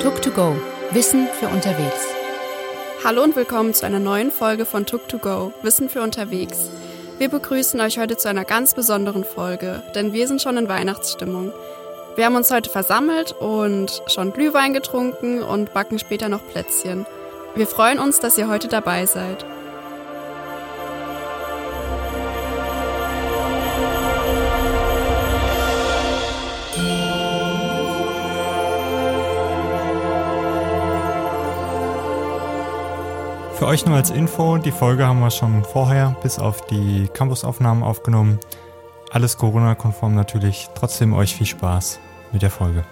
Tuk to go. Wissen für unterwegs. Hallo und willkommen zu einer neuen Folge von Tuk to go. Wissen für unterwegs. Wir begrüßen euch heute zu einer ganz besonderen Folge, denn wir sind schon in Weihnachtsstimmung. Wir haben uns heute versammelt und schon Glühwein getrunken und backen später noch Plätzchen. Wir freuen uns, dass ihr heute dabei seid. Für euch nur als Info, die Folge haben wir schon vorher bis auf die Campusaufnahmen aufgenommen. Alles Corona-konform natürlich. Trotzdem euch viel Spaß mit der Folge.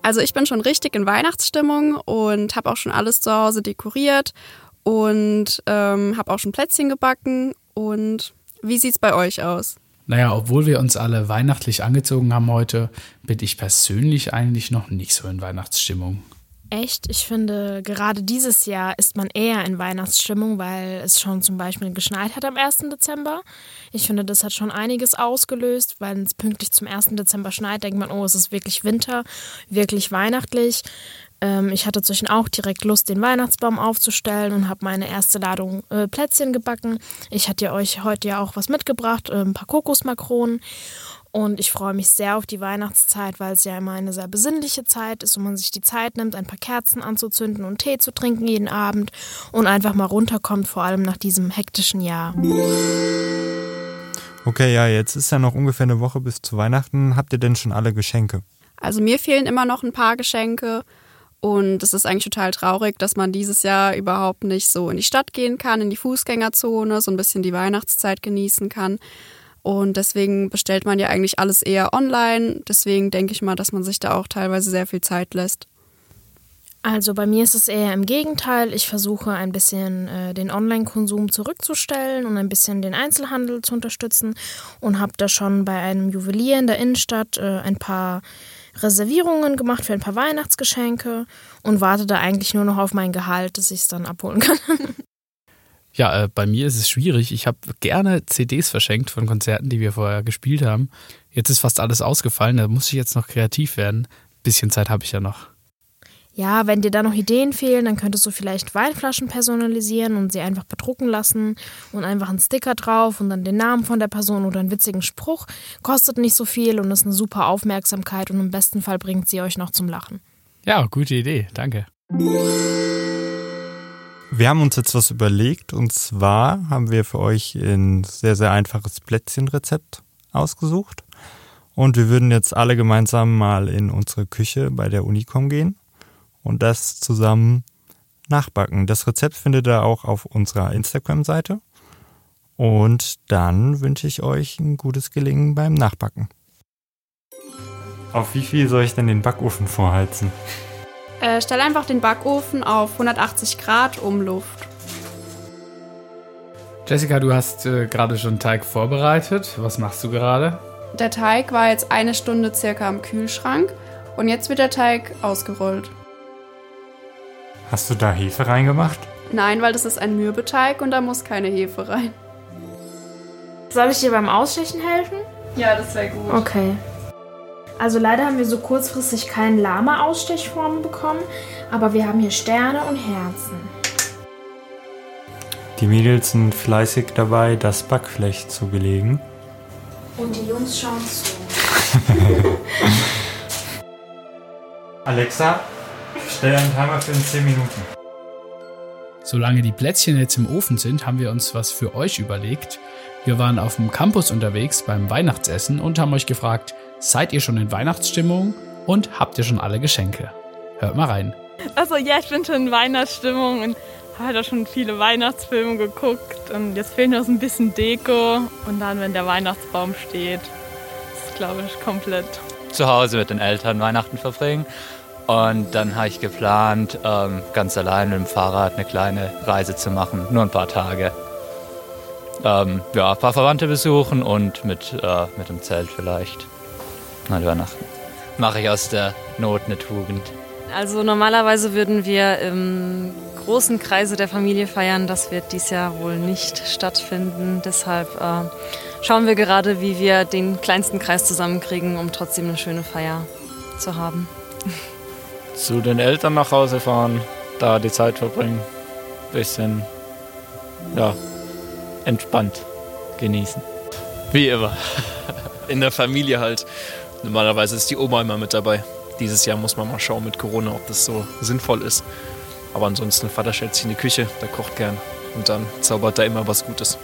Also ich bin schon richtig in Weihnachtsstimmung und habe auch schon alles zu Hause dekoriert und ähm, habe auch schon Plätzchen gebacken. Und wie sieht's bei euch aus? Naja, obwohl wir uns alle weihnachtlich angezogen haben heute, bin ich persönlich eigentlich noch nicht so in Weihnachtsstimmung. Echt? Ich finde, gerade dieses Jahr ist man eher in Weihnachtsstimmung, weil es schon zum Beispiel geschneit hat am 1. Dezember. Ich finde, das hat schon einiges ausgelöst, weil es pünktlich zum 1. Dezember schneit, denkt man, oh, es ist wirklich Winter, wirklich weihnachtlich. Ähm, ich hatte zwischen auch direkt Lust, den Weihnachtsbaum aufzustellen und habe meine erste Ladung äh, Plätzchen gebacken. Ich hatte euch heute ja auch was mitgebracht, äh, ein paar Kokosmakronen. Und ich freue mich sehr auf die Weihnachtszeit, weil es ja immer eine sehr besinnliche Zeit ist, wo man sich die Zeit nimmt, ein paar Kerzen anzuzünden und Tee zu trinken jeden Abend und einfach mal runterkommt, vor allem nach diesem hektischen Jahr. Okay, ja, jetzt ist ja noch ungefähr eine Woche bis zu Weihnachten. Habt ihr denn schon alle Geschenke? Also mir fehlen immer noch ein paar Geschenke. Und es ist eigentlich total traurig, dass man dieses Jahr überhaupt nicht so in die Stadt gehen kann, in die Fußgängerzone, so ein bisschen die Weihnachtszeit genießen kann. Und deswegen bestellt man ja eigentlich alles eher online. Deswegen denke ich mal, dass man sich da auch teilweise sehr viel Zeit lässt. Also bei mir ist es eher im Gegenteil. Ich versuche ein bisschen äh, den Online-Konsum zurückzustellen und ein bisschen den Einzelhandel zu unterstützen und habe da schon bei einem Juwelier in der Innenstadt äh, ein paar Reservierungen gemacht für ein paar Weihnachtsgeschenke und warte da eigentlich nur noch auf mein Gehalt, dass ich es dann abholen kann. Ja, äh, bei mir ist es schwierig. Ich habe gerne CDs verschenkt von Konzerten, die wir vorher gespielt haben. Jetzt ist fast alles ausgefallen, da muss ich jetzt noch kreativ werden. Bisschen Zeit habe ich ja noch. Ja, wenn dir da noch Ideen fehlen, dann könntest du vielleicht Weinflaschen personalisieren und sie einfach bedrucken lassen und einfach einen Sticker drauf und dann den Namen von der Person oder einen witzigen Spruch. Kostet nicht so viel und ist eine super Aufmerksamkeit und im besten Fall bringt sie euch noch zum Lachen. Ja, gute Idee, danke. Wir haben uns jetzt was überlegt und zwar haben wir für euch ein sehr, sehr einfaches Plätzchenrezept ausgesucht. Und wir würden jetzt alle gemeinsam mal in unsere Küche bei der Unicom gehen und das zusammen nachbacken. Das Rezept findet ihr auch auf unserer Instagram-Seite. Und dann wünsche ich euch ein gutes Gelingen beim Nachbacken. Auf wie viel soll ich denn den Backofen vorheizen? Äh, stell einfach den Backofen auf 180 Grad Umluft. Jessica, du hast äh, gerade schon Teig vorbereitet. Was machst du gerade? Der Teig war jetzt eine Stunde circa im Kühlschrank und jetzt wird der Teig ausgerollt. Hast du da Hefe reingemacht? Nein, weil das ist ein Mürbeteig und da muss keine Hefe rein. Soll ich dir beim Ausstechen helfen? Ja, das wäre gut. Okay. Also leider haben wir so kurzfristig keinen Lama-Ausstechformen bekommen, aber wir haben hier Sterne und Herzen. Die Mädels sind fleißig dabei, das Backflecht zu belegen. Und die Jungs schauen zu. Alexa, stell einen Timer für 10 Minuten. Solange die Plätzchen jetzt im Ofen sind, haben wir uns was für euch überlegt. Wir waren auf dem Campus unterwegs beim Weihnachtsessen und haben euch gefragt, seid ihr schon in Weihnachtsstimmung und habt ihr schon alle Geschenke? Hört mal rein. Also ja, ich bin schon in Weihnachtsstimmung und habe da schon viele Weihnachtsfilme geguckt und jetzt fehlt noch so ein bisschen Deko und dann, wenn der Weihnachtsbaum steht, ist glaube ich komplett. Zu Hause mit den Eltern Weihnachten verbringen und dann habe ich geplant, ähm, ganz allein mit dem Fahrrad eine kleine Reise zu machen, nur ein paar Tage. Ähm, ja, ein paar Verwandte besuchen und mit, äh, mit dem Zelt vielleicht. Na, übernachten. Mache ich aus der Not eine Tugend. Also normalerweise würden wir im großen Kreise der Familie feiern. Das wird dieses Jahr wohl nicht stattfinden. Deshalb äh, schauen wir gerade, wie wir den kleinsten Kreis zusammenkriegen, um trotzdem eine schöne Feier zu haben. Zu den Eltern nach Hause fahren, da die Zeit verbringen, bisschen ja, entspannt genießen. Wie immer. In der Familie halt. Normalerweise ist die Oma immer mit dabei. Dieses Jahr muss man mal schauen mit Corona, ob das so sinnvoll ist. Aber ansonsten, Vater stellt sich in die Küche, der kocht gern und dann zaubert da immer was Gutes.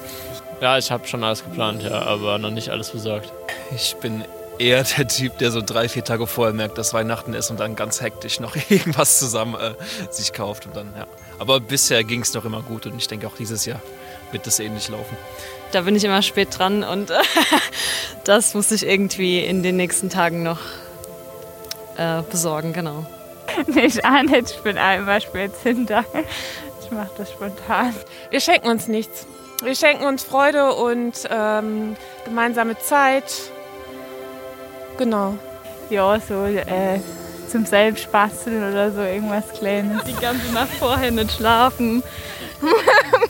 Ja, ich habe schon alles geplant, ja, aber noch nicht alles besorgt. Ich bin eher der Typ, der so drei, vier Tage vorher merkt, dass Weihnachten ist und dann ganz hektisch noch irgendwas zusammen äh, sich kauft und dann, ja. Aber bisher ging es noch immer gut und ich denke auch dieses Jahr wird das ähnlich laufen. Da bin ich immer spät dran und das muss ich irgendwie in den nächsten Tagen noch äh, besorgen, genau. Nicht auch nicht, ich bin einmal spät hinter. Ich mache das spontan. Wir schenken uns nichts. Wir schenken uns Freude und ähm, gemeinsame Zeit. Genau. Ja, so äh, zum Selbstbasteln oder so, irgendwas Kleines. Die ganze Nacht vorher nicht schlafen.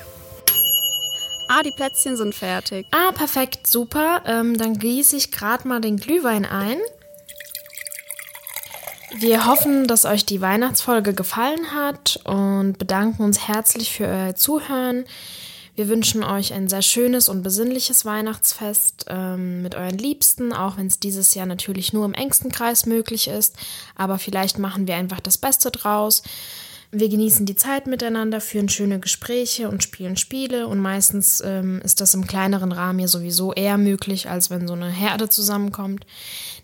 Ah, die Plätzchen sind fertig. Ah, perfekt, super. Ähm, dann gieße ich gerade mal den Glühwein ein. Wir hoffen, dass euch die Weihnachtsfolge gefallen hat und bedanken uns herzlich für euer Zuhören. Wir wünschen euch ein sehr schönes und besinnliches Weihnachtsfest ähm, mit euren Liebsten, auch wenn es dieses Jahr natürlich nur im engsten Kreis möglich ist. Aber vielleicht machen wir einfach das Beste draus. Wir genießen die Zeit miteinander, führen schöne Gespräche und spielen Spiele. Und meistens ähm, ist das im kleineren Rahmen ja sowieso eher möglich, als wenn so eine Herde zusammenkommt.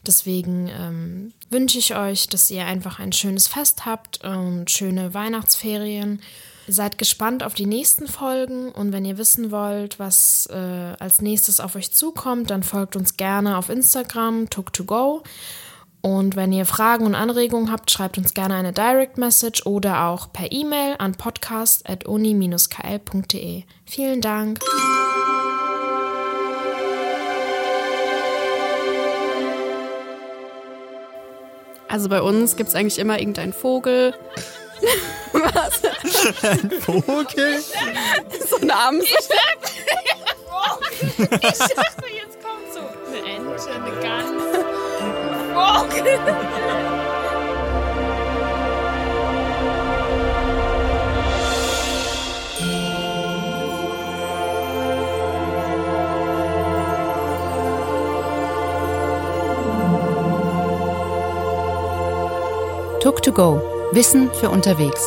Deswegen ähm, wünsche ich euch, dass ihr einfach ein schönes Fest habt und schöne Weihnachtsferien. Seid gespannt auf die nächsten Folgen und wenn ihr wissen wollt, was äh, als nächstes auf euch zukommt, dann folgt uns gerne auf Instagram, tuk2go. Und wenn ihr Fragen und Anregungen habt, schreibt uns gerne eine Direct Message oder auch per E-Mail an podcast.uni-kl.de. Vielen Dank. Also bei uns gibt es eigentlich immer irgendeinen Vogel. Was? Ein Vogel? so ein Amsel. Ich dachte, jetzt kommt so eine Ente, eine Gans. Vogel. Tuk to go. Wissen für unterwegs.